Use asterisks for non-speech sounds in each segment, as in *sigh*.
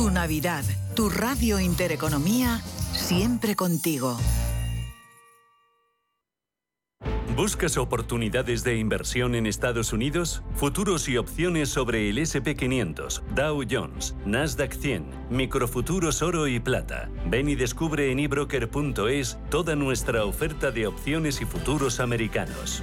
Tu Navidad, tu Radio Intereconomía, siempre contigo. ¿Buscas oportunidades de inversión en Estados Unidos? Futuros y opciones sobre el SP500, Dow Jones, Nasdaq 100, microfuturos oro y plata. Ven y descubre en ebroker.es toda nuestra oferta de opciones y futuros americanos.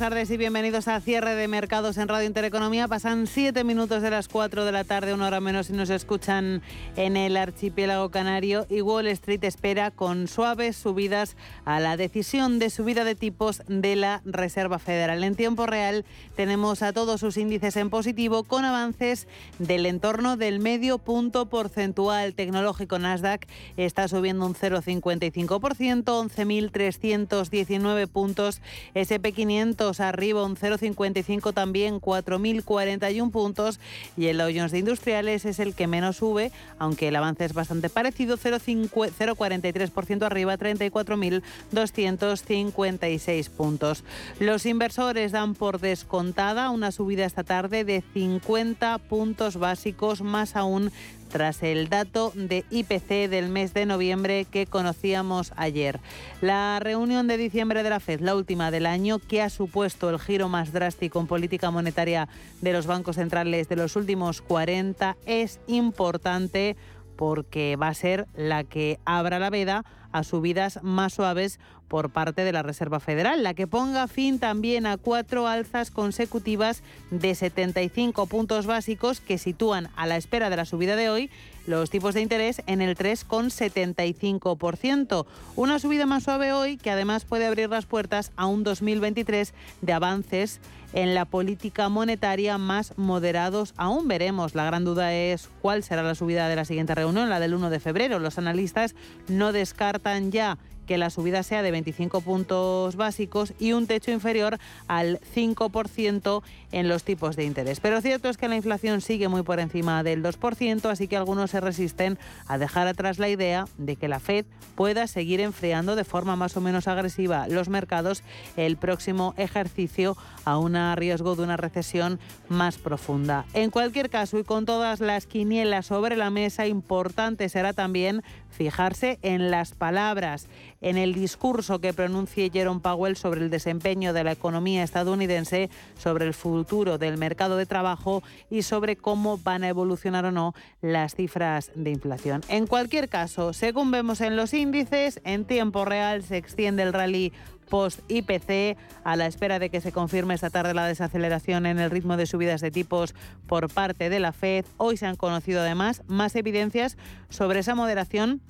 Tardes y bienvenidos a Cierre de Mercados en Radio Intereconomía. Pasan siete minutos de las 4 de la tarde, una hora menos, si nos escuchan en el archipiélago canario. Y Wall Street espera con suaves subidas a la decisión de subida de tipos de la Reserva Federal. En tiempo real tenemos a todos sus índices en positivo con avances del entorno del medio punto porcentual tecnológico. Nasdaq está subiendo un 0,55%, 11.319 puntos. SP500 arriba un 0,55 también, 4.041 puntos. Y el Dow Jones de Industriales es el que menos sube, aunque el avance es bastante parecido, 0,43% arriba, 34.256 puntos. Los inversores dan por descontada una subida esta tarde de 50 puntos básicos, más aún tras el dato de IPC del mes de noviembre que conocíamos ayer. La reunión de diciembre de la FED, la última del año, que ha supuesto el giro más drástico en política monetaria de los bancos centrales de los últimos 40, es importante porque va a ser la que abra la veda a subidas más suaves por parte de la Reserva Federal, la que ponga fin también a cuatro alzas consecutivas de 75 puntos básicos que sitúan a la espera de la subida de hoy los tipos de interés en el 3,75%. Una subida más suave hoy que además puede abrir las puertas a un 2023 de avances en la política monetaria más moderados aún veremos. La gran duda es cuál será la subida de la siguiente reunión, la del 1 de febrero. Los analistas no descartan ya que la subida sea de 25 puntos básicos y un techo inferior al 5% en los tipos de interés. Pero cierto es que la inflación sigue muy por encima del 2%, así que algunos se resisten a dejar atrás la idea de que la Fed pueda seguir enfriando de forma más o menos agresiva los mercados el próximo ejercicio a un riesgo de una recesión más profunda. En cualquier caso y con todas las quinielas sobre la mesa, importante será también fijarse en las palabras, en el discurso que pronuncie Jerome Powell sobre el desempeño de la economía estadounidense, sobre el futuro del mercado de trabajo y sobre cómo van a evolucionar o no las cifras de inflación. En cualquier caso, según vemos en los índices, en tiempo real se extiende el rally post-IPC, a la espera de que se confirme esta tarde la desaceleración en el ritmo de subidas de tipos por parte de la Fed. Hoy se han conocido además más evidencias sobre esa moderación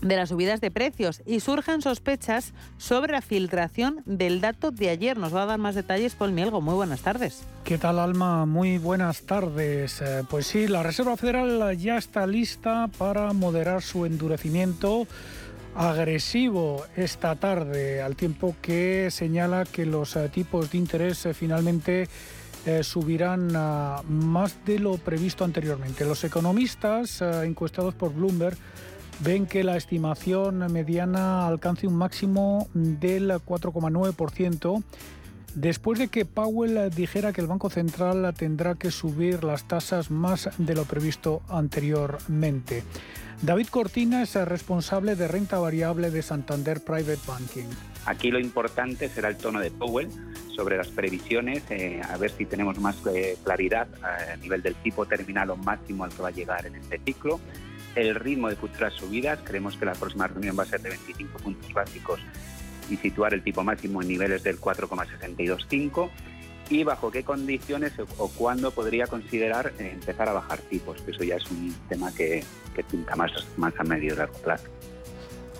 de las subidas de precios y surjan sospechas sobre la filtración del dato de ayer. Nos va a dar más detalles Paul Mielgo. Muy buenas tardes. ¿Qué tal, Alma? Muy buenas tardes. Eh, pues sí, la Reserva Federal ya está lista para moderar su endurecimiento agresivo esta tarde, al tiempo que señala que los eh, tipos de interés eh, finalmente subirán más de lo previsto anteriormente. Los economistas encuestados por Bloomberg ven que la estimación mediana alcance un máximo del 4,9%. Después de que Powell dijera que el Banco Central tendrá que subir las tasas más de lo previsto anteriormente. David Cortina es el responsable de renta variable de Santander Private Banking. Aquí lo importante será el tono de Powell sobre las previsiones, eh, a ver si tenemos más eh, claridad a nivel del tipo terminal o máximo al que va a llegar en este ciclo. El ritmo de futuras subidas, creemos que la próxima reunión va a ser de 25 puntos básicos y situar el tipo máximo en niveles del 4,625 y bajo qué condiciones o cuándo podría considerar empezar a bajar tipos, eso ya es un tema que, que pinta más, más a medio y largo plazo.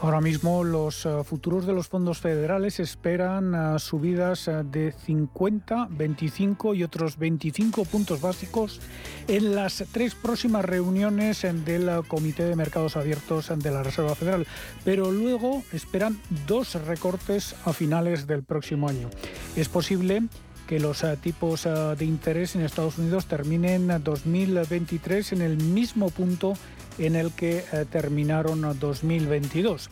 Ahora mismo los eh, futuros de los fondos federales esperan eh, subidas eh, de 50, 25 y otros 25 puntos básicos en las tres próximas reuniones del Comité de Mercados Abiertos de la Reserva Federal. Pero luego esperan dos recortes a finales del próximo año. Es posible que los tipos de interés en Estados Unidos terminen 2023 en el mismo punto en el que eh, terminaron 2022.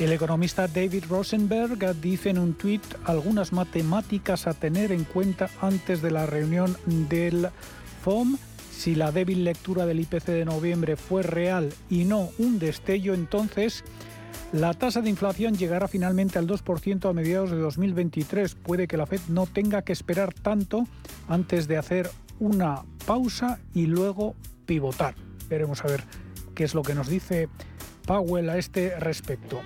El economista David Rosenberg dice en un tuit algunas matemáticas a tener en cuenta antes de la reunión del FOM. Si la débil lectura del IPC de noviembre fue real y no un destello, entonces la tasa de inflación llegará finalmente al 2% a mediados de 2023. Puede que la Fed no tenga que esperar tanto antes de hacer una pausa y luego pivotar. Veremos a ver qué es lo que nos dice Powell a este respecto.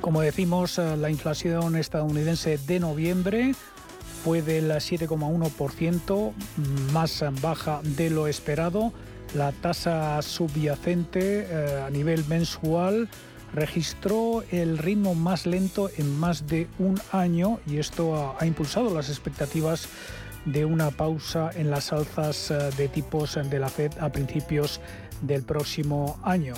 Como decimos, eh, la inflación estadounidense de noviembre fue del 7,1%, más baja de lo esperado. La tasa subyacente eh, a nivel mensual registró el ritmo más lento en más de un año y esto ha impulsado las expectativas de una pausa en las alzas eh, de tipos de la Fed a principios del próximo año.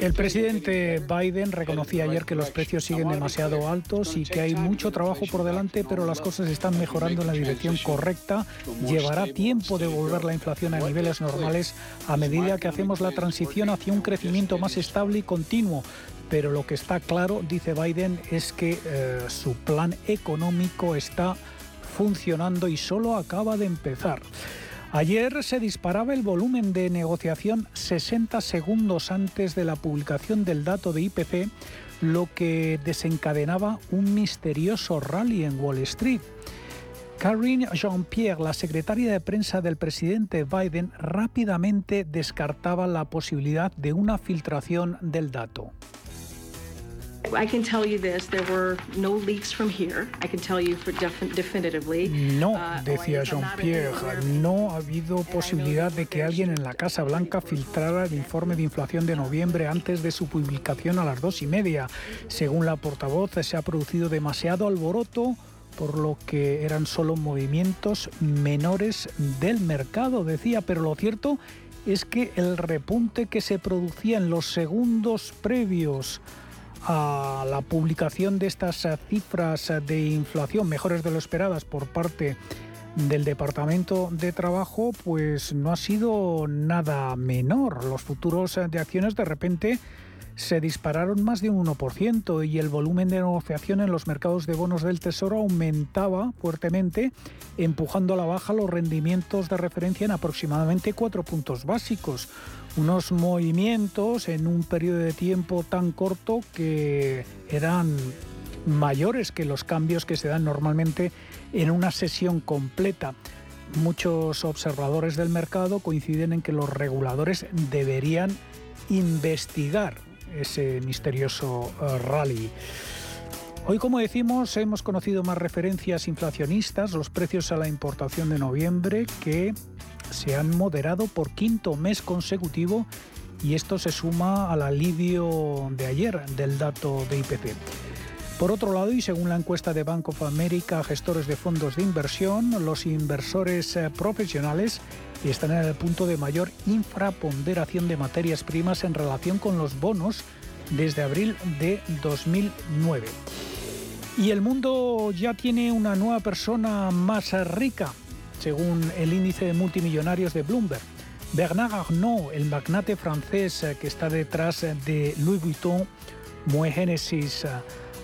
El presidente Biden reconocía ayer que los precios siguen demasiado altos y que hay mucho trabajo por delante, pero las cosas están mejorando en la dirección correcta. Llevará tiempo de volver la inflación a niveles normales a medida que hacemos la transición hacia un crecimiento más estable y continuo. Pero lo que está claro, dice Biden, es que eh, su plan económico está funcionando y solo acaba de empezar. Ayer se disparaba el volumen de negociación 60 segundos antes de la publicación del dato de IPC, lo que desencadenaba un misterioso rally en Wall Street. Karine Jean-Pierre, la secretaria de prensa del presidente Biden, rápidamente descartaba la posibilidad de una filtración del dato. No, decía Jean-Pierre, no ha habido posibilidad de que alguien en la Casa Blanca filtrara el informe de inflación de noviembre antes de su publicación a las dos y media. Según la portavoz, se ha producido demasiado alboroto por lo que eran solo movimientos menores del mercado, decía, pero lo cierto es que el repunte que se producía en los segundos previos a la publicación de estas eh, cifras de inflación mejores de lo esperadas por parte del Departamento de Trabajo, pues no ha sido nada menor. Los futuros de acciones de repente se dispararon más de un 1% y el volumen de negociación en los mercados de bonos del Tesoro aumentaba fuertemente, empujando a la baja los rendimientos de referencia en aproximadamente 4 puntos básicos. Unos movimientos en un periodo de tiempo tan corto que eran mayores que los cambios que se dan normalmente en una sesión completa. Muchos observadores del mercado coinciden en que los reguladores deberían investigar ese misterioso eh, rally. Hoy, como decimos, hemos conocido más referencias inflacionistas, los precios a la importación de noviembre que se han moderado por quinto mes consecutivo y esto se suma al alivio de ayer del dato de IPC. Por otro lado, y según la encuesta de Bank of America, gestores de fondos de inversión, los inversores eh, profesionales están en el punto de mayor infraponderación de materias primas en relación con los bonos desde abril de 2009. Y el mundo ya tiene una nueva persona más rica, según el índice de multimillonarios de Bloomberg. Bernard Arnault, el magnate francés que está detrás de Louis Vuitton, Moe Genesis,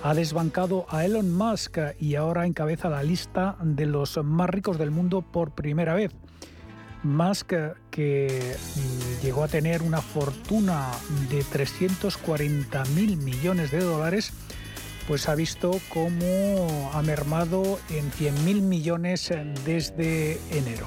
ha desbancado a Elon Musk y ahora encabeza la lista de los más ricos del mundo por primera vez. Musk, que mm, llegó a tener una fortuna de 340 mil millones de dólares, pues ha visto cómo ha mermado en 100 mil millones desde enero.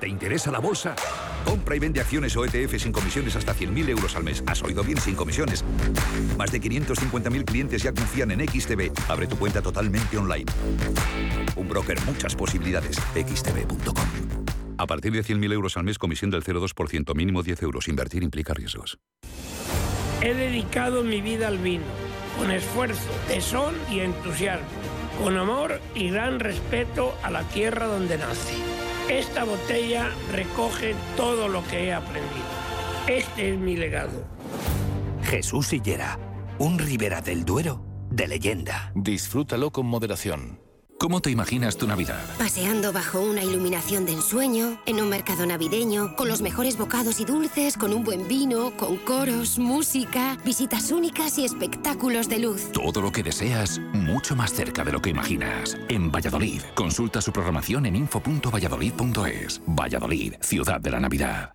¿Te interesa la bolsa? Compra y vende acciones o ETF sin comisiones hasta 100.000 euros al mes. ¿Has oído bien? Sin comisiones. Más de 550.000 clientes ya confían en XTB. Abre tu cuenta totalmente online. Un broker, muchas posibilidades. xtb.com. A partir de 100.000 euros al mes, comisión del 0,2%, mínimo 10 euros. Invertir implica riesgos. He dedicado mi vida al vino, con esfuerzo, tesón y entusiasmo, con amor y gran respeto a la tierra donde nace. Esta botella recoge todo lo que he aprendido. Este es mi legado. Jesús Sillera, un Ribera del Duero de leyenda. Disfrútalo con moderación. ¿Cómo te imaginas tu Navidad? Paseando bajo una iluminación de ensueño, en un mercado navideño, con los mejores bocados y dulces, con un buen vino, con coros, música, visitas únicas y espectáculos de luz. Todo lo que deseas, mucho más cerca de lo que imaginas. En Valladolid, consulta su programación en info.valladolid.es. Valladolid, ciudad de la Navidad.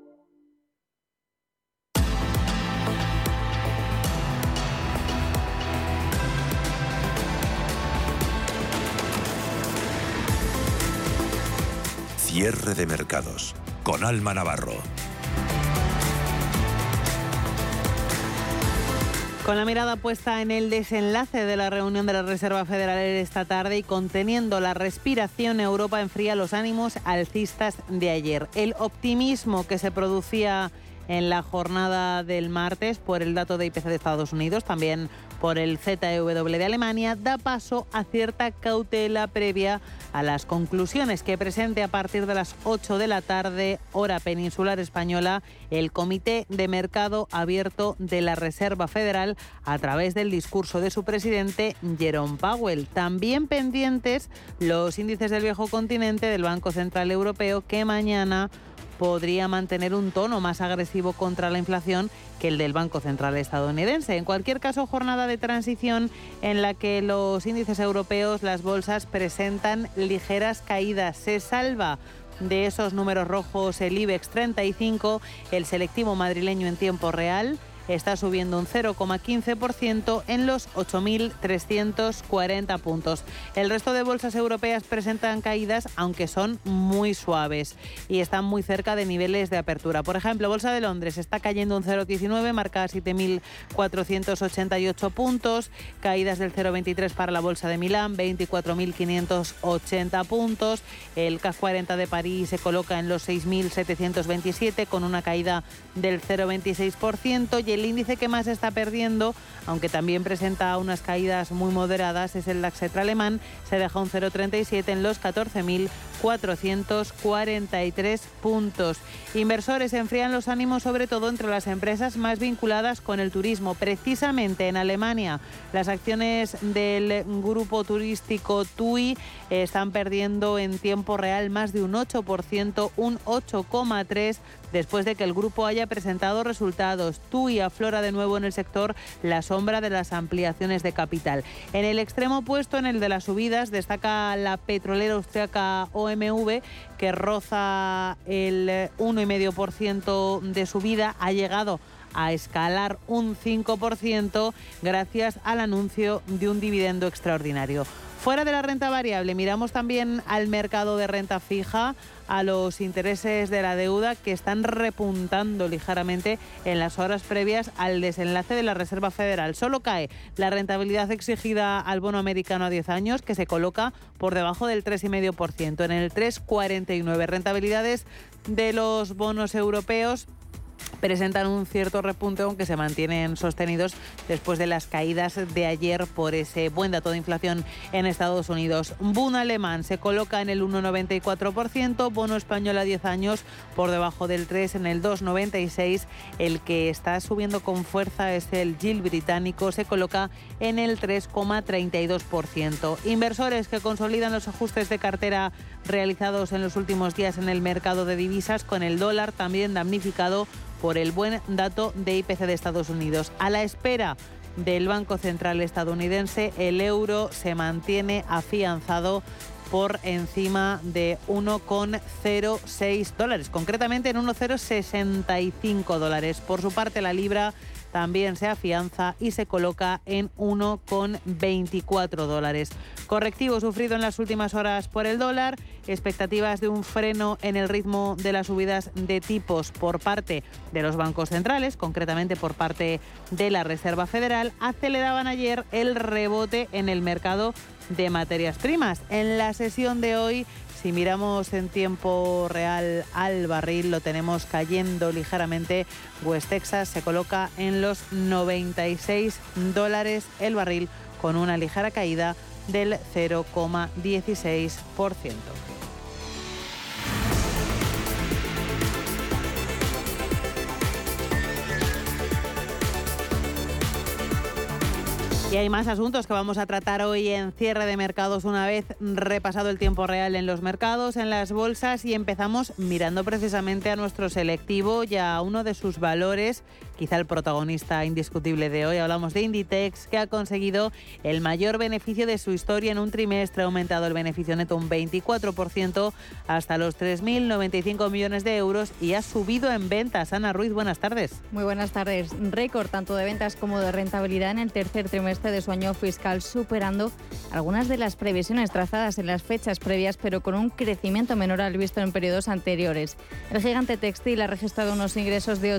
Cierre de mercados con Alma Navarro. Con la mirada puesta en el desenlace de la reunión de la Reserva Federal esta tarde y conteniendo la respiración, Europa enfría los ánimos alcistas de ayer. El optimismo que se producía en la jornada del martes por el dato de IPC de Estados Unidos, también por el ZEW de Alemania, da paso a cierta cautela previa a las conclusiones que presente a partir de las 8 de la tarde, hora peninsular española, el Comité de Mercado Abierto de la Reserva Federal a través del discurso de su presidente Jerome Powell. También pendientes los índices del viejo continente del Banco Central Europeo que mañana podría mantener un tono más agresivo contra la inflación que el del Banco Central estadounidense. En cualquier caso, jornada de transición en la que los índices europeos, las bolsas presentan ligeras caídas. Se salva de esos números rojos el IBEX 35, el selectivo madrileño en tiempo real está subiendo un 0,15% en los 8.340 puntos. El resto de bolsas europeas presentan caídas, aunque son muy suaves y están muy cerca de niveles de apertura. Por ejemplo, Bolsa de Londres está cayendo un 0,19, marca 7.488 puntos, caídas del 0,23 para la Bolsa de Milán, 24.580 puntos. El CAC 40 de París se coloca en los 6.727 con una caída del 0,26% el índice que más está perdiendo, aunque también presenta unas caídas muy moderadas, es el DAX alemán, se deja un 0,37 en los 14.443 puntos. Inversores enfrían los ánimos sobre todo entre las empresas más vinculadas con el turismo. Precisamente en Alemania, las acciones del grupo turístico TUI están perdiendo en tiempo real más de un 8%, un 8,3% después de que el grupo haya presentado resultados. TUI aflora de nuevo en el sector la sombra de las ampliaciones de capital. En el extremo opuesto, en el de las subidas, destaca la petrolera austriaca OMV, que roza el 1,5% de subida. Ha llegado a escalar un 5% gracias al anuncio de un dividendo extraordinario. Fuera de la renta variable, miramos también al mercado de renta fija, a los intereses de la deuda que están repuntando ligeramente en las horas previas al desenlace de la Reserva Federal. Solo cae la rentabilidad exigida al bono americano a 10 años, que se coloca por debajo del 3,5%, en el 3,49. Rentabilidades de los bonos europeos presentan un cierto repunte, aunque se mantienen sostenidos después de las caídas de ayer por ese buen dato de inflación en Estados Unidos. Bund alemán se coloca en el 1,94%, bono español a 10 años por debajo del 3 en el 2,96. El que está subiendo con fuerza es el Gill británico, se coloca en el 3,32%. Inversores que consolidan los ajustes de cartera realizados en los últimos días en el mercado de divisas con el dólar también damnificado por el buen dato de IPC de Estados Unidos. A la espera del Banco Central estadounidense, el euro se mantiene afianzado por encima de 1,06 dólares, concretamente en 1,065 dólares. Por su parte, la libra también se afianza y se coloca en 1,24 dólares. Correctivo sufrido en las últimas horas por el dólar, expectativas de un freno en el ritmo de las subidas de tipos por parte de los bancos centrales, concretamente por parte de la Reserva Federal, aceleraban ayer el rebote en el mercado de materias primas. En la sesión de hoy si miramos en tiempo real al barril, lo tenemos cayendo ligeramente. West Texas se coloca en los 96 dólares el barril con una ligera caída del 0,16%. Y hay más asuntos que vamos a tratar hoy en cierre de mercados una vez repasado el tiempo real en los mercados, en las bolsas y empezamos mirando precisamente a nuestro selectivo y a uno de sus valores, quizá el protagonista indiscutible de hoy. Hablamos de Inditex, que ha conseguido el mayor beneficio de su historia en un trimestre, ha aumentado el beneficio neto un 24% hasta los 3.095 millones de euros y ha subido en ventas. Ana Ruiz, buenas tardes. Muy buenas tardes. Récord tanto de ventas como de rentabilidad en el tercer trimestre de su año fiscal, superando algunas de las previsiones trazadas en las fechas previas, pero con un crecimiento menor al visto en periodos anteriores. El gigante textil ha registrado unos ingresos de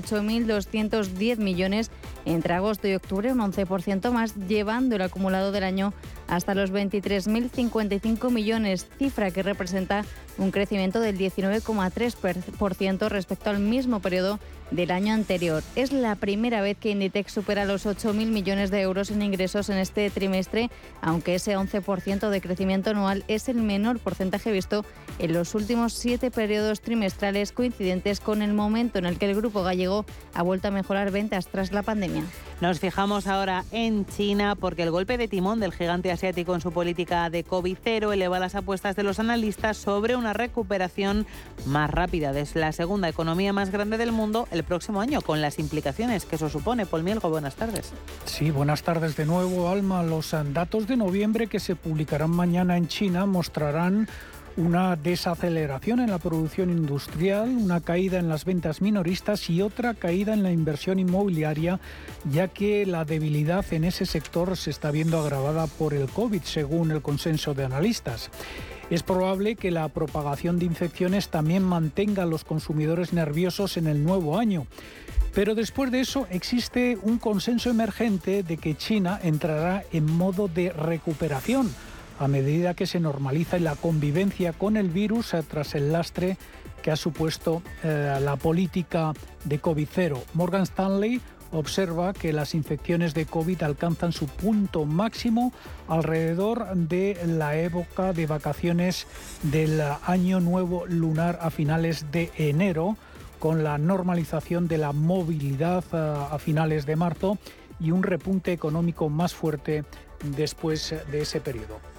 8.210 millones entre agosto y octubre, un 11% más, llevando el acumulado del año hasta los 23.055 millones, cifra que representa un crecimiento del 19,3% respecto al mismo periodo del año anterior. Es la primera vez que Inditex supera los 8.000 millones de euros en ingresos en este trimestre, aunque ese 11% de crecimiento anual es el menor porcentaje visto en los últimos siete periodos trimestrales coincidentes con el momento en el que el grupo gallego ha vuelto a mejorar ventas tras la pandemia. Nos fijamos ahora en China porque el golpe de timón del gigante asiático en su política de COVID-0 eleva las apuestas de los analistas sobre una recuperación más rápida. Es la segunda economía más grande del mundo el próximo año, con las implicaciones que eso supone. Paul Mielgo, buenas tardes. Sí, buenas tardes de nuevo, Alma. Los datos de noviembre que se publicarán mañana en China mostrarán una desaceleración en la producción industrial, una caída en las ventas minoristas y otra caída en la inversión inmobiliaria, ya que la debilidad en ese sector se está viendo agravada por el COVID, según el consenso de analistas. Es probable que la propagación de infecciones también mantenga a los consumidores nerviosos en el nuevo año. Pero después de eso existe un consenso emergente de que China entrará en modo de recuperación a medida que se normaliza la convivencia con el virus tras el lastre que ha supuesto eh, la política de COVID-0. Morgan Stanley observa que las infecciones de COVID alcanzan su punto máximo alrededor de la época de vacaciones del año nuevo lunar a finales de enero, con la normalización de la movilidad eh, a finales de marzo y un repunte económico más fuerte después de ese periodo.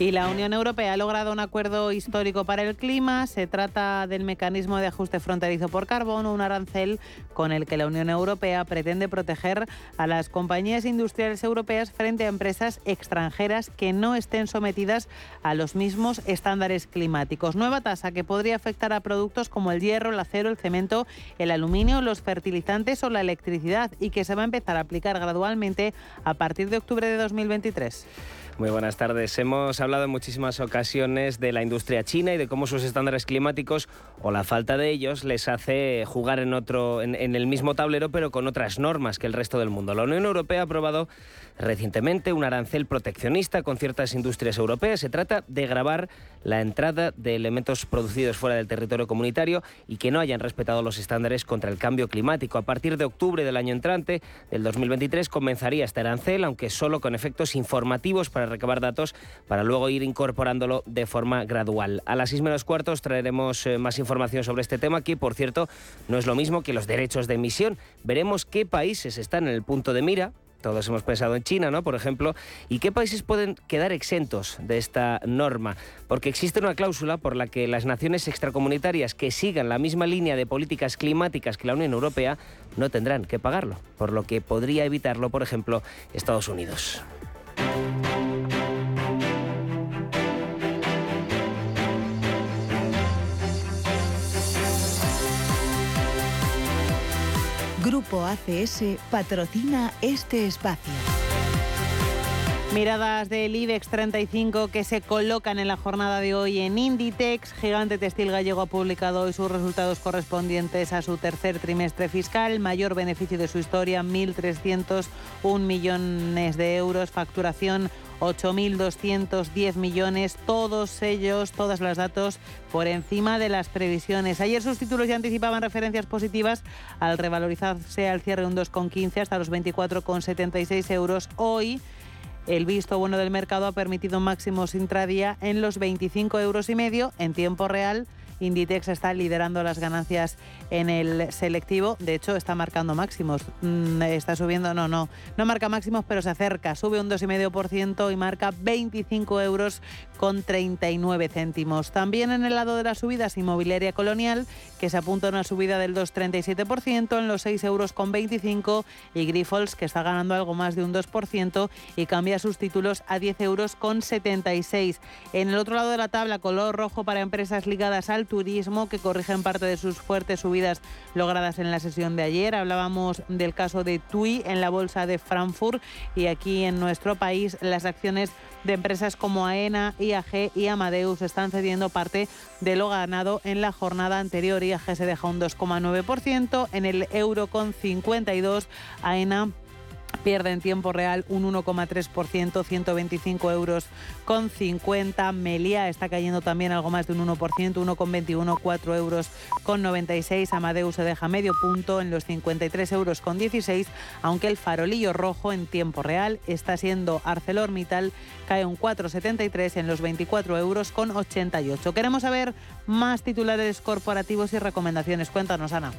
Y la Unión Europea ha logrado un acuerdo histórico para el clima. Se trata del mecanismo de ajuste fronterizo por carbono, un arancel con el que la Unión Europea pretende proteger a las compañías industriales europeas frente a empresas extranjeras que no estén sometidas a los mismos estándares climáticos. Nueva tasa que podría afectar a productos como el hierro, el acero, el cemento, el aluminio, los fertilizantes o la electricidad y que se va a empezar a aplicar gradualmente a partir de octubre de 2023. Muy buenas tardes. Hemos hablado en muchísimas ocasiones de la industria china y de cómo sus estándares climáticos o la falta de ellos les hace jugar en otro en, el mismo tablero pero con otras normas que el resto del mundo. La Unión Europea ha aprobado recientemente un arancel proteccionista con ciertas industrias europeas. Se trata de grabar la entrada de elementos producidos fuera del territorio comunitario y que no hayan respetado los estándares contra el cambio climático. A partir de octubre del año entrante, del 2023, comenzaría este arancel, aunque solo con efectos informativos para recabar datos, para luego ir incorporándolo de forma gradual. A las seis menos cuartos traeremos eh, más información sobre este tema, que por cierto no es lo mismo que los derechos de emisión. Veremos qué países están en el punto de mira todos hemos pensado en China, ¿no? Por ejemplo, ¿y qué países pueden quedar exentos de esta norma? Porque existe una cláusula por la que las naciones extracomunitarias que sigan la misma línea de políticas climáticas que la Unión Europea no tendrán que pagarlo, por lo que podría evitarlo, por ejemplo, Estados Unidos. Grupo ACS patrocina este espacio. Miradas del IBEX 35 que se colocan en la jornada de hoy en Inditex. Gigante Textil Gallego ha publicado hoy sus resultados correspondientes a su tercer trimestre fiscal. Mayor beneficio de su historia, 1.301 millones de euros. Facturación 8.210 millones, todos ellos, todos los datos por encima de las previsiones. Ayer sus títulos ya anticipaban referencias positivas al revalorizarse al cierre un 2,15 hasta los 24,76 euros. Hoy el visto bueno del mercado ha permitido máximos intradía en los 25 euros y medio en tiempo real Inditex está liderando las ganancias en el selectivo. De hecho, está marcando máximos. Mm, está subiendo, no, no, no marca máximos, pero se acerca. Sube un 2,5% y marca 25 euros con 39 céntimos. También en el lado de las subidas, Inmobiliaria Colonial, que se apunta a una subida del 2,37% en los 6 euros con 25 y Grifols, que está ganando algo más de un 2% y cambia sus títulos a 10 euros con 76. En el otro lado de la tabla, color rojo para empresas ligadas al turismo que corrigen parte de sus fuertes subidas logradas en la sesión de ayer. Hablábamos del caso de TUI en la bolsa de Frankfurt y aquí en nuestro país las acciones de empresas como AENA, IAG y Amadeus están cediendo parte de lo ganado en la jornada anterior. IAG se deja un 2,9%, en el euro con 52, AENA pierde en tiempo real un 1,3%, 125 euros con 50. Melia está cayendo también algo más de un 1%, 1,21, 4 euros con 96. Amadeus se deja medio punto en los 53 euros con 16, aunque el farolillo rojo en tiempo real está siendo ArcelorMittal, cae un 4,73 en los 24 euros con 88. Queremos saber más titulares corporativos y recomendaciones. Cuéntanos, Ana.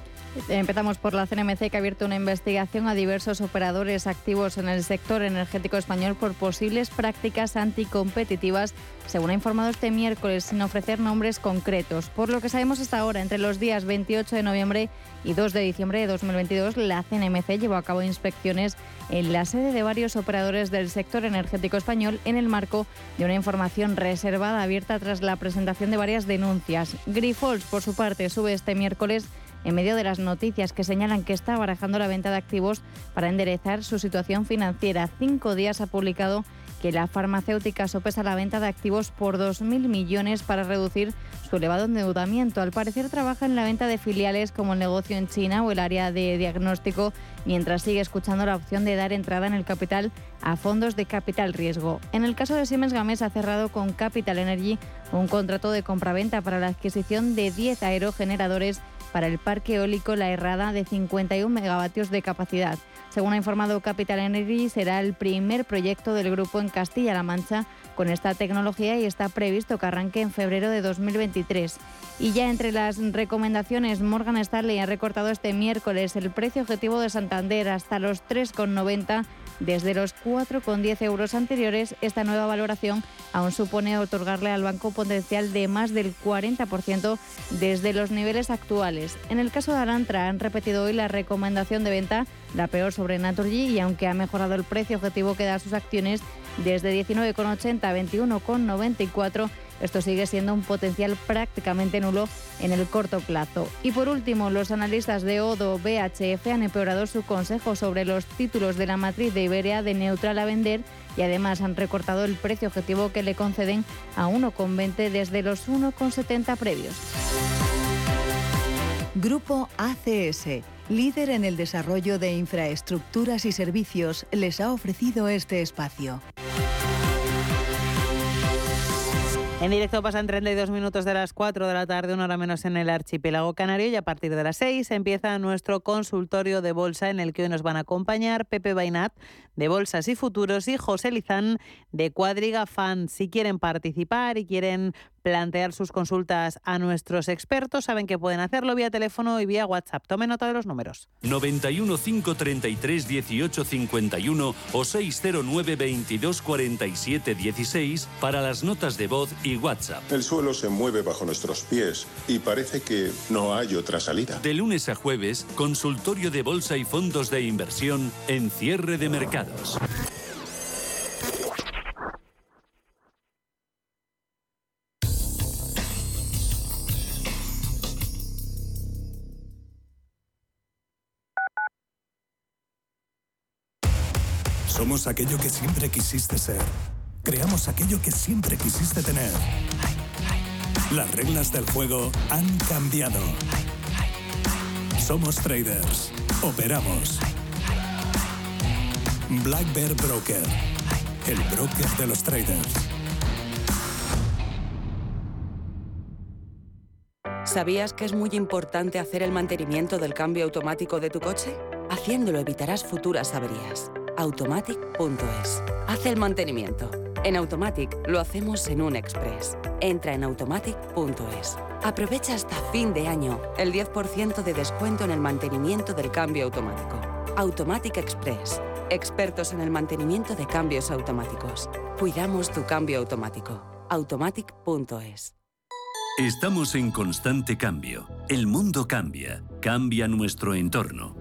Empezamos por la CNMC que ha abierto una investigación a diversos operadores activos en el sector energético español por posibles prácticas anticompetitivas, según ha informado este miércoles, sin ofrecer nombres concretos. Por lo que sabemos hasta ahora, entre los días 28 de noviembre y 2 de diciembre de 2022, la CNMC llevó a cabo inspecciones en la sede de varios operadores del sector energético español en el marco de una información reservada abierta tras la presentación de varias denuncias. Grifols, por su parte, sube este miércoles en medio de las noticias que señalan que está barajando la venta de activos para enderezar su situación financiera. Cinco días ha publicado que la farmacéutica sopesa la venta de activos por 2.000 millones para reducir su elevado endeudamiento. Al parecer trabaja en la venta de filiales como el negocio en China o el área de diagnóstico, mientras sigue escuchando la opción de dar entrada en el capital a fondos de capital riesgo. En el caso de Siemens Gamesa ha cerrado con Capital Energy un contrato de compraventa para la adquisición de 10 aerogeneradores para el parque eólico La Herrada de 51 megavatios de capacidad. Según ha informado Capital Energy, será el primer proyecto del grupo en Castilla-La Mancha con esta tecnología y está previsto que arranque en febrero de 2023. Y ya entre las recomendaciones, Morgan Stanley ha recortado este miércoles el precio objetivo de Santander hasta los 3,90 desde los 4,10 euros anteriores, esta nueva valoración aún supone otorgarle al banco potencial de más del 40% desde los niveles actuales. En el caso de Alantra han repetido hoy la recomendación de venta, la peor sobre Naturgy, y aunque ha mejorado el precio objetivo que da sus acciones desde 19,80 a 21,94, esto sigue siendo un potencial prácticamente nulo en el corto plazo. Y por último, los analistas de Odo BHF han empeorado su consejo sobre los títulos de la matriz de Iberia de neutral a vender y además han recortado el precio objetivo que le conceden a 1,20 desde los 1,70 previos. Grupo ACS, líder en el desarrollo de infraestructuras y servicios, les ha ofrecido este espacio. En directo pasan 32 minutos de las 4 de la tarde, una hora menos en el archipiélago canario y a partir de las 6 empieza nuestro consultorio de bolsa en el que hoy nos van a acompañar Pepe Bainat de Bolsas y Futuros y José Lizán de Cuadriga Fan. Si quieren participar y quieren plantear sus consultas a nuestros expertos, saben que pueden hacerlo vía teléfono y vía WhatsApp. Tome nota de los números. 91 533 18 51 o 609 22 47 16 para las notas de voz y WhatsApp. El suelo se mueve bajo nuestros pies y parece que no hay otra salida. De lunes a jueves, consultorio de bolsa y fondos de inversión en cierre de mercados. Aquello que siempre quisiste ser. Creamos aquello que siempre quisiste tener. Las reglas del juego han cambiado. Somos traders. Operamos. Black Bear Broker. El broker de los traders. ¿Sabías que es muy importante hacer el mantenimiento del cambio automático de tu coche? Haciéndolo evitarás futuras averías. Automatic.es. Haz el mantenimiento. En Automatic lo hacemos en un express. Entra en automatic.es. Aprovecha hasta fin de año el 10% de descuento en el mantenimiento del cambio automático. Automatic Express. Expertos en el mantenimiento de cambios automáticos. Cuidamos tu cambio automático. Automatic.es. Estamos en constante cambio. El mundo cambia. Cambia nuestro entorno.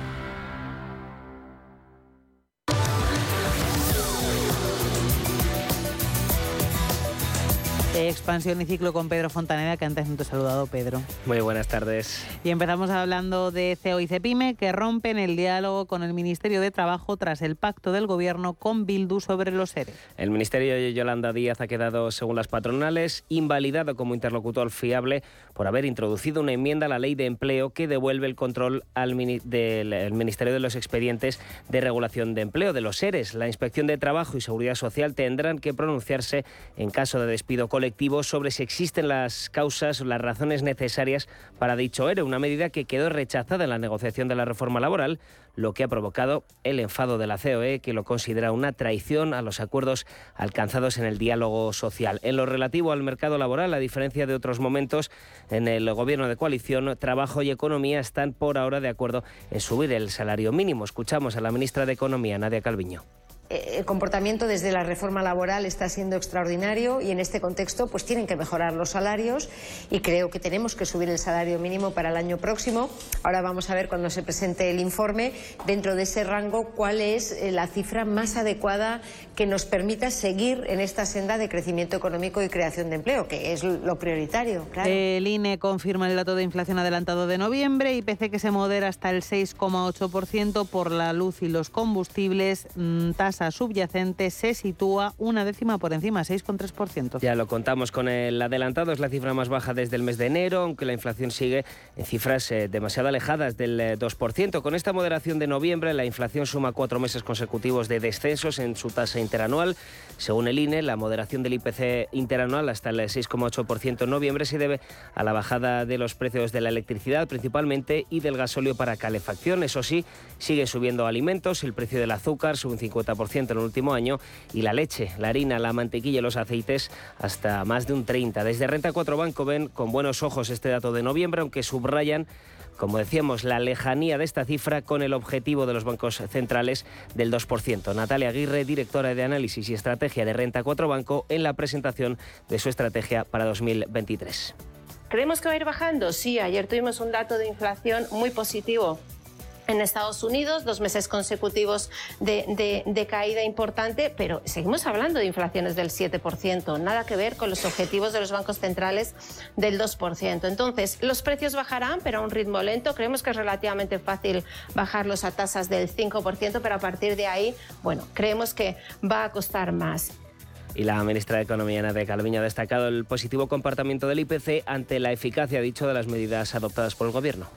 Expansión y ciclo con Pedro Fontaneda, que antes no te he saludado, Pedro. Muy buenas tardes. Y empezamos hablando de CEO y Cepime, que rompen el diálogo con el Ministerio de Trabajo tras el pacto del Gobierno con Bildu sobre los ERE. El Ministerio de Yolanda Díaz ha quedado, según las patronales, invalidado como interlocutor fiable por haber introducido una enmienda a la ley de empleo que devuelve el control al del Ministerio de los Expedientes de Regulación de Empleo, de los ERES. La Inspección de Trabajo y Seguridad Social tendrán que pronunciarse en caso de despido colectivo sobre si existen las causas o las razones necesarias para dicho ERE, una medida que quedó rechazada en la negociación de la reforma laboral, lo que ha provocado el enfado de la COE, que lo considera una traición a los acuerdos alcanzados en el diálogo social. En lo relativo al mercado laboral, a diferencia de otros momentos, en el gobierno de coalición, Trabajo y Economía están por ahora de acuerdo en subir el salario mínimo. Escuchamos a la ministra de Economía, Nadia Calviño. Eh, el comportamiento desde la reforma laboral está siendo extraordinario y en este contexto pues tienen que mejorar los salarios y creo que tenemos que subir el salario mínimo para el año próximo. Ahora vamos a ver cuando se presente el informe dentro de ese rango cuál es eh, la cifra más adecuada que nos permita seguir en esta senda de crecimiento económico y creación de empleo, que es lo prioritario. El INE confirma el dato de inflación adelantado de noviembre, y IPC que se modera hasta el 6,8% por la luz y los combustibles, mm, tasa subyacente se sitúa una décima por encima, 6,3%. Ya lo contamos con el adelantado, es la cifra más baja desde el mes de enero, aunque la inflación sigue en cifras eh, demasiado alejadas del 2%. Eh, con esta moderación de noviembre, la inflación suma cuatro meses consecutivos de descensos en su tasa interanual. Según el INE, la moderación del IPC interanual hasta el 6,8% en noviembre se debe a la bajada de los precios de la electricidad principalmente y del gasóleo para calefacción. Eso sí, sigue subiendo alimentos, el precio del azúcar sube un 50% en el último año y la leche, la harina, la mantequilla y los aceites hasta más de un 30%. Desde Renta 4 Banco ven con buenos ojos este dato de noviembre, aunque subrayan como decíamos, la lejanía de esta cifra con el objetivo de los bancos centrales del 2%. Natalia Aguirre, directora de análisis y estrategia de Renta 4 Banco, en la presentación de su estrategia para 2023. ¿Creemos que va a ir bajando? Sí, ayer tuvimos un dato de inflación muy positivo en Estados Unidos, dos meses consecutivos de, caída importante, pero seguimos hablando de inflaciones del 7%, nada que ver con los objetivos de los bancos centrales del 2%. Entonces, los precios bajarán, pero a un ritmo lento. Creemos que es relativamente fácil bajarlos a tasas del 5%, pero a partir de ahí, bueno, creemos que va a costar más. Y la ministra de Economía, Nadia Calviño, ha destacado el positivo comportamiento del IPC ante la eficacia, dicho, de las medidas adoptadas por el Gobierno.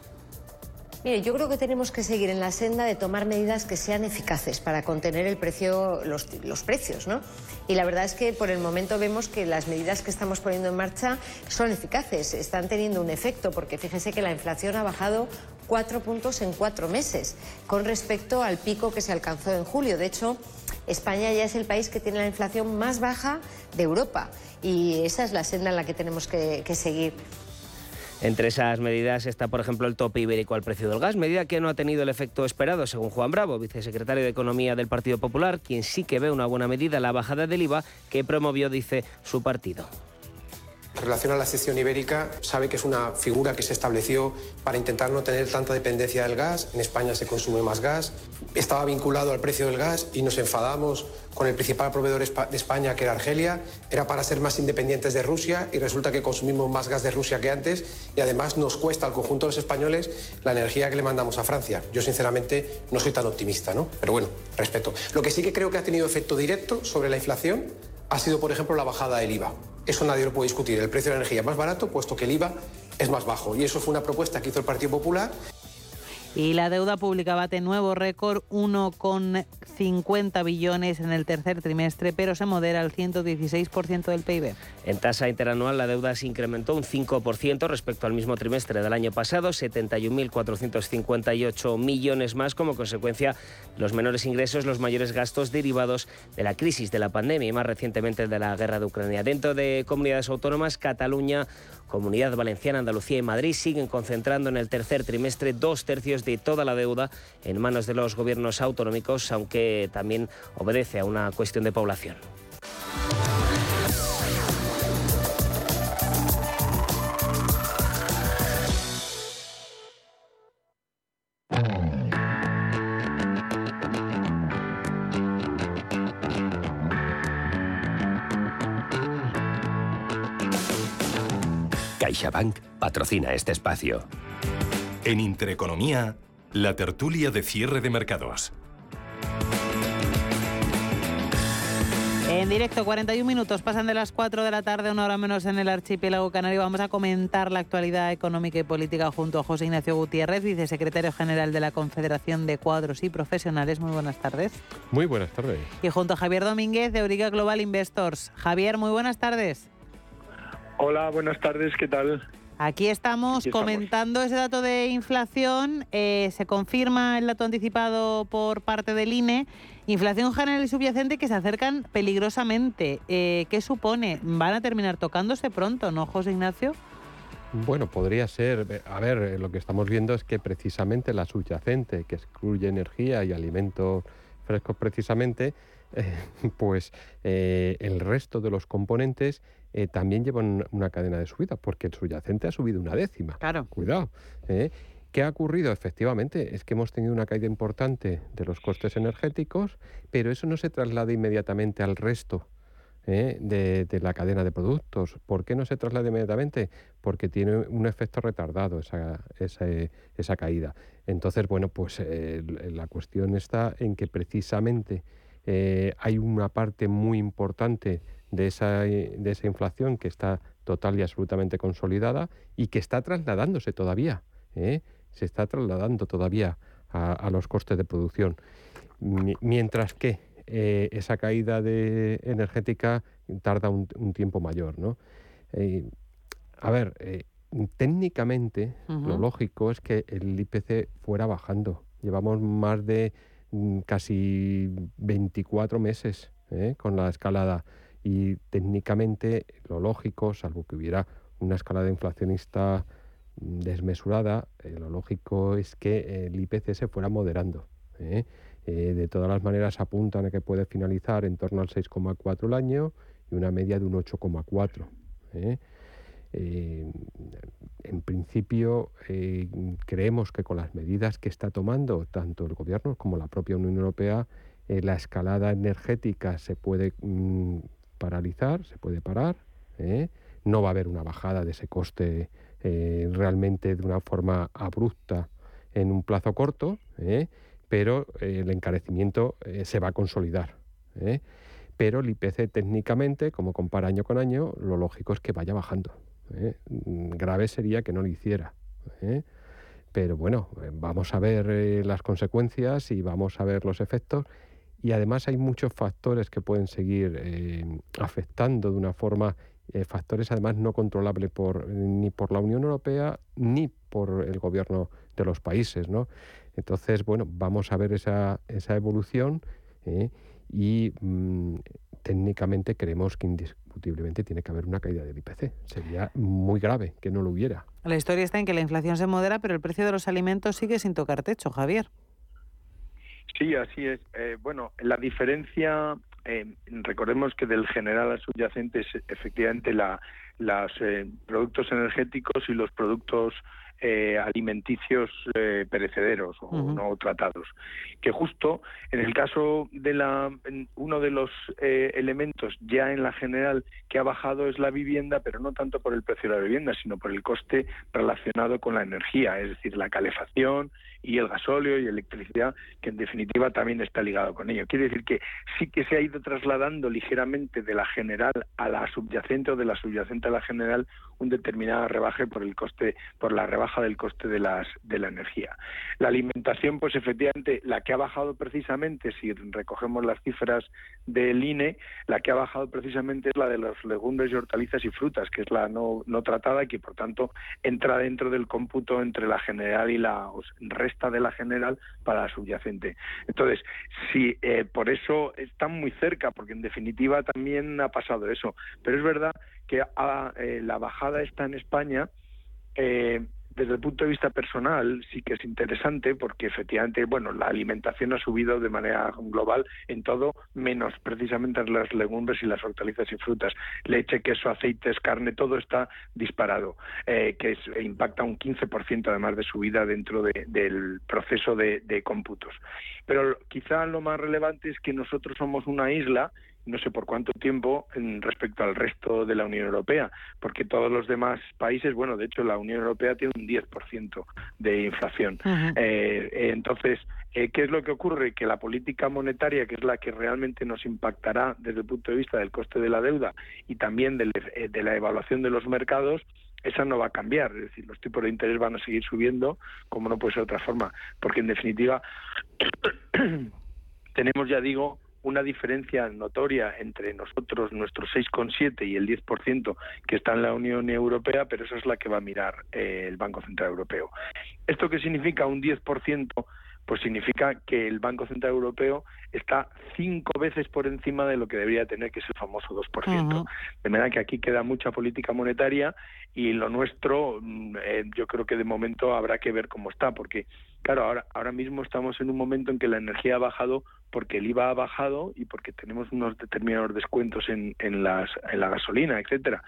Mire, yo creo que tenemos que seguir en la senda de tomar medidas que sean eficaces para contener el precio, los, precios, ¿no? Y la verdad es que por el momento vemos que las medidas que estamos poniendo en marcha son eficaces, están teniendo un efecto, porque fíjese que la inflación ha bajado cuatro puntos en cuatro meses con respecto al pico que se alcanzó en julio. De hecho, España ya es el país que tiene la inflación más baja de Europa y esa es la senda en la que tenemos que seguir. Entre esas medidas está, por ejemplo, el tope ibérico al precio del gas, medida que no ha tenido el efecto esperado, según Juan Bravo, vicesecretario de Economía del Partido Popular, quien sí que ve una buena medida la bajada del IVA que promovió, dice, su partido. En relación a la sección ibérica, sabe que es una figura que se estableció para intentar no tener tanta dependencia del gas. En España se consume más gas. Estaba vinculado al precio del gas y nos enfadamos con el principal proveedor de España, que era Argelia. Era para ser más independientes de Rusia y resulta que consumimos más gas de Rusia que antes y además nos cuesta al conjunto de los españoles la energía que le mandamos a Francia. Yo sinceramente no soy tan optimista, ¿no? Pero bueno, respeto. Lo que sí que creo que ha tenido efecto directo sobre la inflación ha sido, por ejemplo, la bajada del IVA. Eso nadie lo puede discutir. El precio de la energía es más barato, puesto que el IVA es más bajo. Y eso fue una propuesta que hizo el Partido Popular y la deuda pública bate nuevo récord, 1,50 billones en el tercer trimestre, pero se modera al 116% del PIB. En tasa interanual, la deuda se incrementó un 5% respecto al mismo trimestre del año pasado, 71.458 millones más como consecuencia los menores ingresos, los mayores gastos derivados de la crisis de la pandemia y más recientemente de la guerra de Ucrania. Dentro de comunidades autónomas, Cataluña Comunidad Valenciana, Andalucía y Madrid siguen concentrando en el tercer trimestre dos tercios de toda la deuda en manos de los gobiernos autonómicos, aunque también obedece a una cuestión de población. CaixaBank patrocina este espacio. En Intereconomía, la tertulia de cierre de mercados. En directo, 41 minutos, pasan de las 4 de la tarde, una hora menos en el archipiélago canario. Vamos a comentar la actualidad económica y política junto a José Ignacio Gutiérrez, vicesecretario general de la Confederación de Cuadros y Profesionales. Muy buenas tardes. Muy buenas tardes. Y junto a Javier Domínguez de Euriga Global Investors. Javier, muy buenas tardes. Hola, buenas tardes, ¿qué tal? Aquí estamos, comentando ese dato de inflación. Eh, se confirma el dato anticipado por parte del INE. Inflación general y subyacente que se acercan peligrosamente. Eh, ¿Qué supone? ¿Van a terminar tocándose pronto, no, José Ignacio? Bueno, podría ser. A ver, eh, lo que estamos viendo es que precisamente la subyacente, que excluye energía y alimentos frescos precisamente, *laughs* pues el resto de los componentes eh, también llevan una cadena de subida, porque el subyacente ha subido una décima. Claro. Cuidado. ¿eh? ¿Qué ha ocurrido? Efectivamente, es que hemos tenido una caída importante de los costes energéticos, pero eso no se traslada inmediatamente al resto ¿eh? de, la cadena de productos. ¿Por qué no se traslada inmediatamente? Porque tiene un efecto retardado esa, esa, caída. Entonces, bueno, pues la cuestión está en que precisamente hay una parte muy importante de esa, de esa inflación que está total y absolutamente consolidada y que está trasladándose todavía, ¿eh? se está trasladando todavía a, los costes de producción. Mientras que eh, esa caída de energética tarda un, tiempo mayor. ¿no? Eh, a ver, técnicamente lo lógico es que el IPC fuera bajando. Llevamos más de casi 24 meses con la escalada y técnicamente lo lógico, salvo que hubiera una escalada inflacionista desmesurada, eh, lo lógico es que el IPC se fuera moderando. ¿eh? Eh, de todas las maneras apuntan a que puede finalizar en torno al 6,4 el año y una media de un 8,4. En principio, creemos que con las medidas que está tomando tanto el Gobierno como la propia Unión Europea, la escalada energética se puede mm, paralizar, se puede parar, ¿eh? no va a haber una bajada de ese coste eh, realmente de una forma abrupta en un plazo corto, ¿eh? pero el encarecimiento se va a consolidar. Pero el IPC técnicamente, como compara año con año, lo lógico es que vaya bajando. Grave sería que no lo hiciera. Pero bueno, vamos a ver las consecuencias y vamos a ver los efectos y además hay muchos factores que pueden seguir eh, afectando de una forma, eh, factores además no controlables por, ni por la Unión Europea ni por el gobierno de los países. ¿no? Entonces, bueno, vamos a ver esa, esa evolución ¿eh? y mm, técnicamente creemos que indiscutiblemente tiene que haber una caída del IPC. Sería muy grave que no lo hubiera. La historia está en que la inflación se modera, pero el precio de los alimentos sigue sin tocar techo, Javier. Sí, así es. Eh, bueno, la diferencia, eh, recordemos que del general al subyacente es efectivamente la, los eh, productos energéticos y los productos eh, alimenticios eh, perecederos o no tratados. Que justo en el caso de la uno de los eh, elementos ya en la general que ha bajado es la vivienda, pero no tanto por el precio de la vivienda, sino por el coste relacionado con la energía, es decir, la calefacción y el gasóleo y electricidad, que en definitiva también está ligado con ello. Quiere decir que sí que se ha ido trasladando ligeramente de la general a la subyacente o de la subyacente a la general un determinado rebaje por el coste, por la rebaja del coste de las de la energía. La alimentación, pues efectivamente, la que ha bajado precisamente, si recogemos las cifras del INE, la que ha bajado precisamente es la de los legumbres y hortalizas y frutas, que es la no, no tratada y que por tanto entra dentro del cómputo entre la general y la resta de la general para la subyacente. Entonces, si eh, por eso están muy cerca, porque en definitiva también ha pasado eso. Pero es verdad que eh, la bajada está en España. Eh, desde el punto de vista personal sí que es interesante porque efectivamente, bueno, la alimentación ha subido de manera global en todo, menos precisamente las legumbres y las hortalizas y frutas. Leche, queso, aceites, carne, todo está disparado, eh, que impacta un 15% además de subida dentro del proceso de, de cómputos. Pero quizá lo más relevante es que nosotros somos una isla no sé por cuánto tiempo en respecto al resto de la Unión Europea, porque todos los demás países, bueno, de hecho la Unión Europea tiene un 10% de inflación. Eh, entonces, eh, ¿qué es lo que ocurre? Que la política monetaria, que es la que realmente nos impactará desde el punto de vista del coste de la deuda y también eh, de la evaluación de los mercados, esa no va a cambiar, es decir, los tipos de interés van a seguir subiendo, como no puede ser de otra forma, porque en definitiva *coughs* tenemos, ya digo, una diferencia notoria entre nosotros, nuestro 6,7 y el 10% que está en la Unión Europea, pero esa es la que va a mirar eh, el Banco Central Europeo. ¿Esto qué significa un 10%? Pues significa que el Banco Central Europeo está cinco veces por encima de lo que debería tener, que es el famoso 2%. De manera que aquí queda mucha política monetaria y lo nuestro, mm, eh, yo creo que de momento habrá que ver cómo está, porque, claro, ahora, ahora mismo estamos en un momento en que la energía ha bajado porque el IVA ha bajado y porque tenemos unos determinados descuentos en, en, las, en la gasolina, etcétera.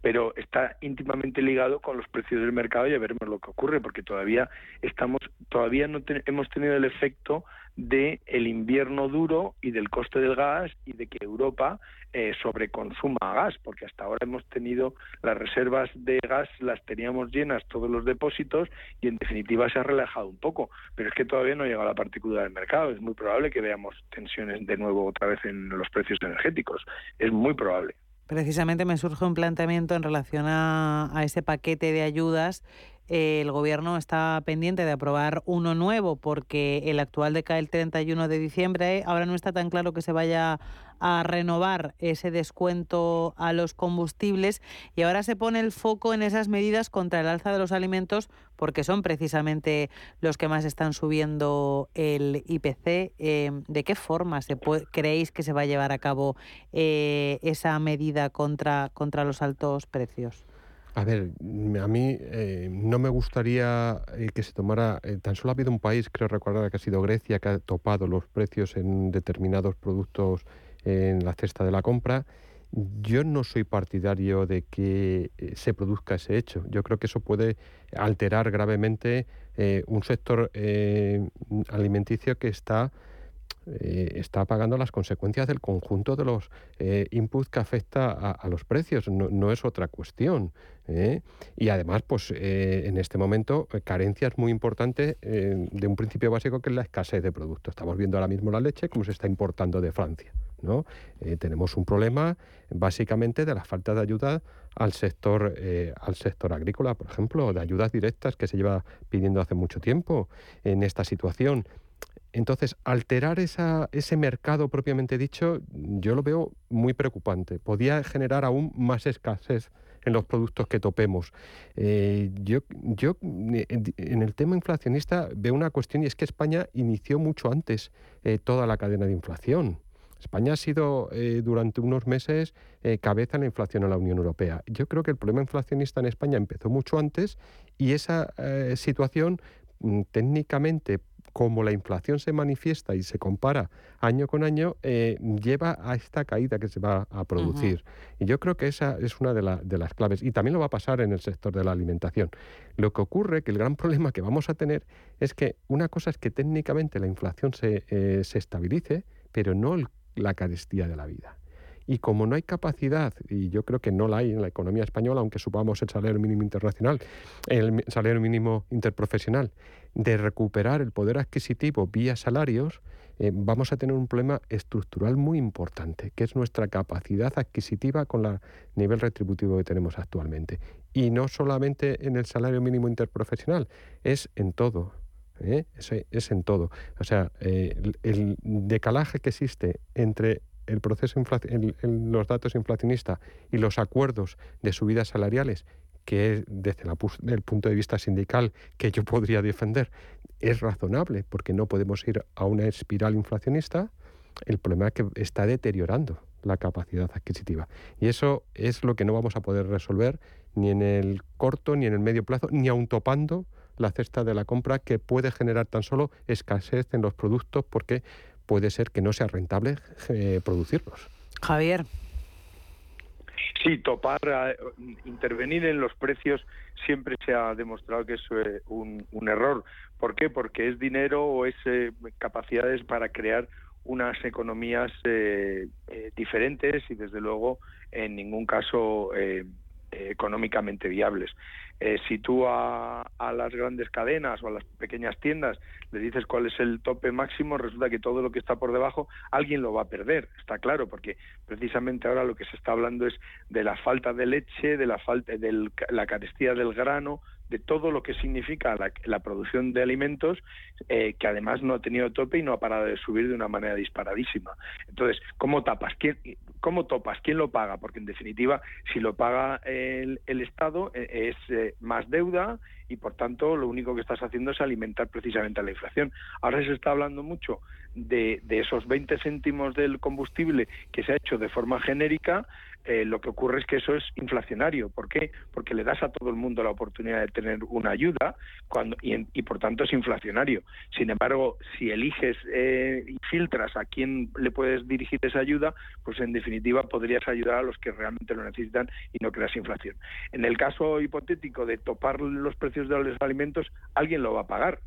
Pero está íntimamente ligado con los precios del mercado y a veremos lo que ocurre, porque todavía estamos, todavía no hemos tenido el efecto de el invierno duro y del coste del gas y de que Europa eh, sobreconsuma gas, porque hasta ahora hemos tenido las reservas de gas, las teníamos llenas todos los depósitos y en definitiva se ha relajado un poco, pero es que todavía no ha llegado la partícula del mercado. Es muy probable que veamos tensiones de nuevo otra vez en los precios energéticos. Es muy probable. Precisamente me surge un planteamiento en relación a ese paquete de ayudas el gobierno está pendiente de aprobar uno nuevo porque el actual decae el 31 de diciembre. Ahora no está tan claro que se vaya a renovar ese descuento a los combustibles y ahora se pone el foco en esas medidas contra el alza de los alimentos porque son precisamente los que más están subiendo el IPC. Em, ¿De qué forma se creéis que se va a llevar a cabo eh, esa medida contra, contra los altos precios? A ver, a mí eh, no me gustaría eh, que se tomara, eh, tan solo ha habido un país, creo recordar que ha sido Grecia, que ha topado los precios en determinados productos en la cesta de la compra. Yo no soy partidario de que se produzca ese hecho. Yo creo que eso puede alterar gravemente un sector alimenticio que está eh, está pagando las consecuencias del conjunto de los eh, inputs que afecta a, los precios, no, es otra cuestión. ¿eh? Y además, pues en este momento, carencias muy importantes de un principio básico que es la escasez de productos. Estamos viendo ahora mismo la leche como se está importando de Francia. ¿no? tenemos un problema básicamente de la falta de ayuda al sector, al sector agrícola, por ejemplo, de ayudas directas que se lleva pidiendo hace mucho tiempo en esta situación. Entonces, alterar ese mercado propiamente dicho, yo lo veo muy preocupante. Podía generar aún más escasez en los productos que topemos. Eh, yo, yo en el tema inflacionista veo una cuestión y es que España inició mucho antes eh, toda la cadena de inflación. España ha sido eh, durante unos meses cabeza en la inflación en la Unión Europea. Yo creo que el problema inflacionista en España empezó mucho antes y esa situación mm, técnicamente como la inflación se manifiesta y se compara año con año, eh, lleva a esta caída que se va a producir. Y yo creo que esa es una de, de, las claves. Y también lo va a pasar en el sector de la alimentación. Lo que ocurre, que el gran *laughs* problema que vamos a tener es que una cosa es que técnicamente la inflación se, eh, se estabilice, pero no la carestía de la vida. Y como no hay capacidad, y yo creo que no la hay en la economía española, aunque supamos el salario mínimo internacional, el salario mínimo interprofesional, de recuperar el poder adquisitivo vía salarios, eh, vamos a tener un problema estructural muy importante, que es nuestra capacidad adquisitiva con el nivel retributivo que tenemos actualmente. Y no solamente en el salario mínimo interprofesional, es en todo. ¿eh? Es, en todo. O sea, eh, el decalaje que existe entre el proceso los datos inflacionistas y los acuerdos de subidas salariales, que es desde el punto de vista sindical que yo podría defender, es razonable porque no podemos ir a una espiral inflacionista, el problema es que está deteriorando la capacidad adquisitiva. Y eso es lo que no vamos a poder resolver ni en el corto, ni en el medio plazo, ni aun topando la cesta de la compra que puede generar tan solo escasez en los productos porque puede ser que no sea rentable eh, producirlos. Javier. Sí, topar, eh, intervenir en los precios siempre se ha demostrado que es eh, un, error. ¿Por qué? Porque es dinero o es capacidades para crear unas economías diferentes y desde luego en ningún caso económicamente viables. Eh, si tú a, las grandes cadenas o a las pequeñas tiendas le dices cuál es el tope máximo, resulta que todo lo que está por debajo alguien lo va a perder, está claro, porque precisamente ahora lo que se está hablando es de la falta de leche, de la falta de la carestía del grano, de todo lo que significa la, producción de alimentos, eh, que además no ha tenido tope y no ha parado de subir de una manera disparadísima. Entonces, ¿cómo tapas? ¿Quién, ¿Cómo topas? ¿Quién lo paga? Porque en definitiva, si lo paga el, Estado, eh, es eh, más deuda y por tanto lo único que estás haciendo es alimentar precisamente la inflación. Ahora se está hablando mucho de, de esos 20 céntimos del combustible que se ha hecho de forma genérica, eh, lo que ocurre es que eso es inflacionario. ¿Por qué? Porque le das a todo el mundo la oportunidad de tener una ayuda cuando, y, por tanto es inflacionario. Sin embargo, si eliges eh, y filtras a quién le puedes dirigir esa ayuda, pues en definitiva podrías ayudar a los que realmente lo necesitan y no creas inflación. En el caso hipotético de topar los precios de los alimentos, alguien lo va a pagar.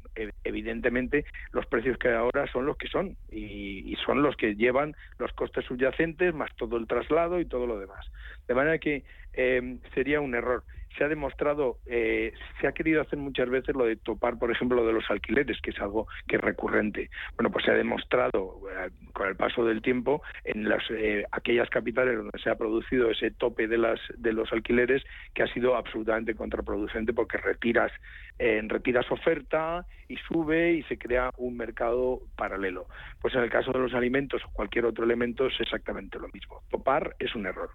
Evidentemente, los precios que hay ahora son los que son y, y son los que llevan los costes subyacentes más todo el traslado y todo lo demás. De manera que eh, sería un error se ha demostrado, eh, se ha querido hacer muchas veces lo de topar, por ejemplo, lo de los alquileres, que es algo que es recurrente. Bueno, pues se ha demostrado eh, con el paso del tiempo en las eh, aquellas capitales donde se ha producido ese tope de las de los alquileres que ha sido absolutamente contraproducente porque retiras retiras oferta y sube y se crea un mercado paralelo. Pues en el caso de los alimentos o cualquier otro elemento es exactamente lo mismo. Topar es un error.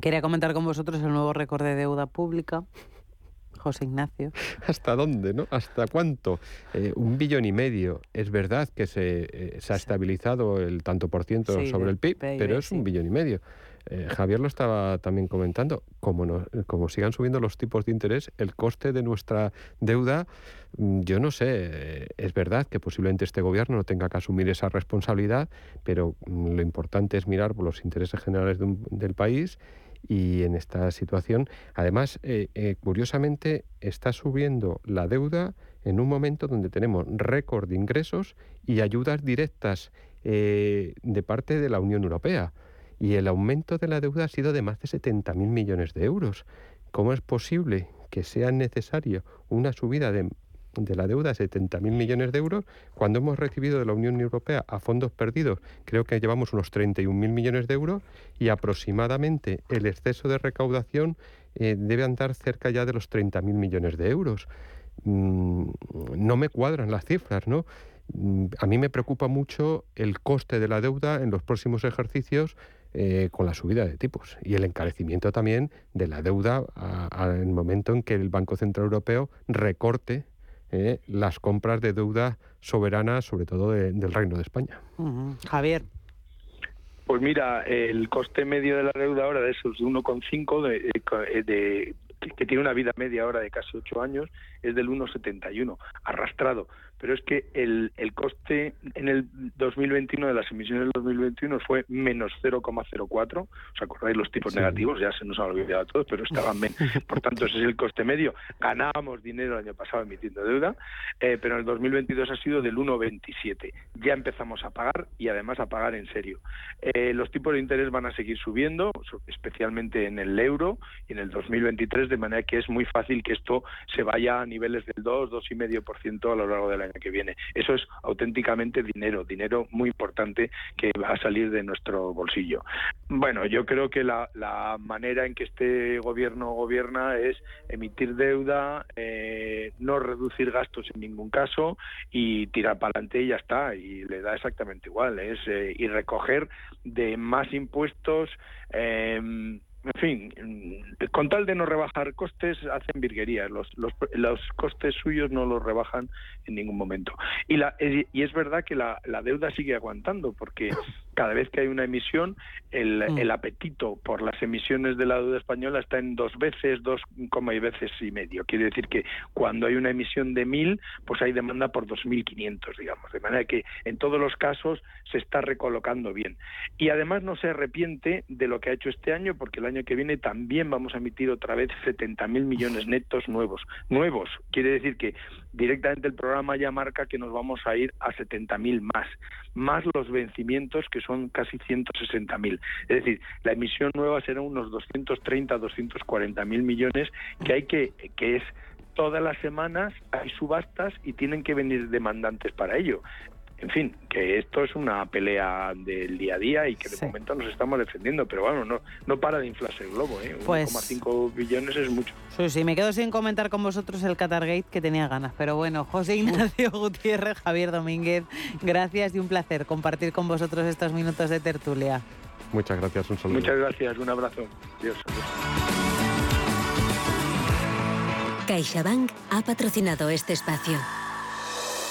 Quería comentar con vosotros el nuevo récord de deuda pública. José Ignacio. *laughs* ¿Hasta dónde, no? ¿Hasta cuánto? Eh, un billón y medio. Es verdad que se, eh, se ha estabilizado el tanto por ciento sobre el PIB, pero es un billón y medio. Eh, Javier lo estaba también comentando. Como, no, como sigan subiendo los tipos de interés, el coste de nuestra deuda, mm, yo no sé, es verdad que posiblemente este gobierno no tenga que asumir esa responsabilidad, pero mm, lo importante es mirar por los intereses generales del país y en esta situación, además, eh, eh, curiosamente, está subiendo la deuda en un momento donde tenemos récord de ingresos y ayudas directas eh, de parte de la Unión Europea. Y el aumento de la deuda ha sido de más de 70.000 millones de euros. ¿Cómo es posible que sea necesario una subida de de la deuda, 70.000 millones de euros, cuando hemos recibido de la Unión Europea a fondos perdidos, creo que llevamos unos 31.000 millones de euros y aproximadamente el exceso de recaudación eh, debe andar cerca ya de los 30.000 millones de euros. Mm, no me cuadran las cifras, ¿no? Mm, a mí me preocupa mucho el coste de la deuda en los próximos ejercicios eh, con la subida de tipos y el encarecimiento también de la deuda el momento en que el Banco Central Europeo recorte eh, las compras de deuda soberana, sobre todo del Reino de España. Javier. Pues mira, el coste medio de la deuda ahora de esos 1,5 de, eh, de, que tiene una vida media ahora de casi 8 años, es del 1,71, arrastrado pero es que el, el coste en el 2021 de las emisiones del 2021 fue menos 0,04. ¿Os acordáis los tipos negativos? Ya se nos han olvidado a todos, pero estaban menos. *laughs* Por tanto, ese es el coste medio. Ganábamos dinero el año pasado emitiendo deuda, eh, pero en el 2022 ha sido del 1,27. Ya empezamos a pagar y además a pagar en serio. Eh, los tipos de interés van a seguir subiendo, especialmente en el euro y en el 2023, de manera que es muy fácil que esto se vaya a niveles del 2, 2,5% a lo largo del año que viene. Eso es auténticamente dinero, dinero muy importante que va a salir de nuestro bolsillo. Bueno, yo creo que la, manera en que este gobierno gobierna es emitir deuda, eh, no reducir gastos en ningún caso y tirar para adelante y ya está. Y le da exactamente igual. Es eh, y recoger de más impuestos. Eh, en fin, con tal de no rebajar costes, hacen virguerías. Los, los, los, costes suyos no los rebajan en ningún momento. Y, la, y es verdad que la, la deuda sigue aguantando, porque *laughs* cada vez que hay una emisión, el, mm. el, apetito por las emisiones de la deuda española está en dos veces, dos coma y veces y medio. Quiere decir que cuando hay una emisión de mil, pues hay demanda por dos mil quinientos, digamos. De manera que en todos los casos se está recolocando bien. Y además no se arrepiente de lo que ha hecho este año, porque el año que viene también vamos a emitir otra vez mil millones netos nuevos. Nuevos. Quiere decir que directamente el programa ya marca que nos vamos a ir a mil más, más los vencimientos que son casi 160.000. Es decir, la emisión nueva será unos 230, 240 mil millones que hay que, que es todas las semanas hay subastas y tienen que venir demandantes para ello en fin, que esto es una pelea del día a día y que de momento nos estamos defendiendo, pero bueno, no, no para de inflarse el globo, ¿eh? 1,5 pues billones es mucho. Sí, sí, me quedo sin comentar con vosotros el Qatargate que tenía ganas, pero bueno, José Ignacio Gutiérrez, Javier Domínguez, gracias y un placer compartir con vosotros estos minutos de tertulia. Muchas gracias, un saludo. Muchas gracias, un abrazo. Adiós. CaixaBank ha patrocinado este espacio.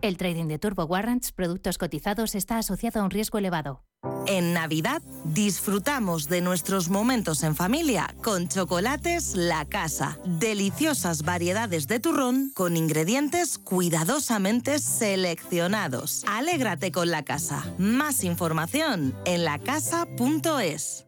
El trading de Turbo Warrants, productos cotizados, está asociado a un riesgo elevado. En Navidad disfrutamos de nuestros momentos en familia con chocolates La Casa. Deliciosas variedades de turrón con ingredientes cuidadosamente seleccionados. Alégrate con La Casa. Más información en lacasa.es.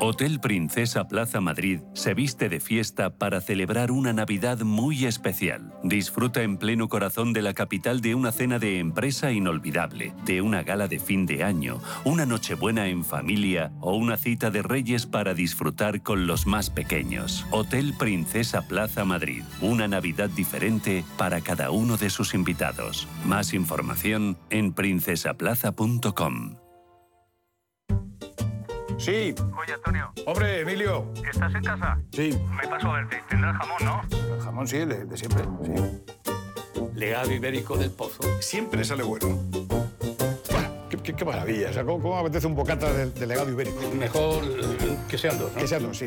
Hotel Princesa Plaza Madrid se viste de fiesta para celebrar una Navidad muy especial. Disfruta en pleno corazón de la capital de una cena de empresa inolvidable, de una gala de fin de año, una nochebuena en familia o una cita de reyes para disfrutar con los más pequeños. Hotel Princesa Plaza Madrid, una Navidad diferente para cada uno de sus invitados. Más información en princesaplaza.com. Sí. Oye, Antonio. Hombre, Emilio. ¿Estás en casa? Sí. Me paso a verte. Tendrás jamón, ¿no? El jamón sí, de, de siempre, sí. Legado ibérico del pozo. Siempre sale bueno. Qué, qué, maravilla. O sea, ¿cómo, ¿cómo, apetece un bocata de, de legado ibérico? Mejor que sean dos, ¿no? Que sean dos, sí.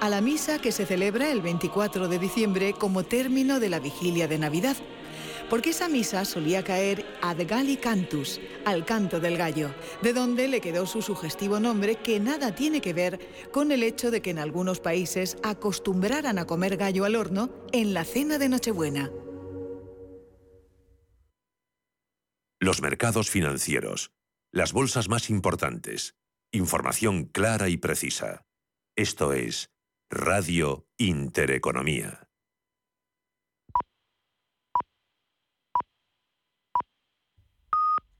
a la misa que se celebra el 24 de diciembre como término de la vigilia de Navidad? Porque esa misa solía caer ad galli cantus, al canto del gallo, de donde le quedó su sugestivo nombre que nada tiene que ver con el hecho de que en algunos países acostumbraran a comer gallo al horno en la cena de Nochebuena. Los mercados financieros. Las bolsas más importantes. Información clara y precisa. Esto es Radio Intereconomía.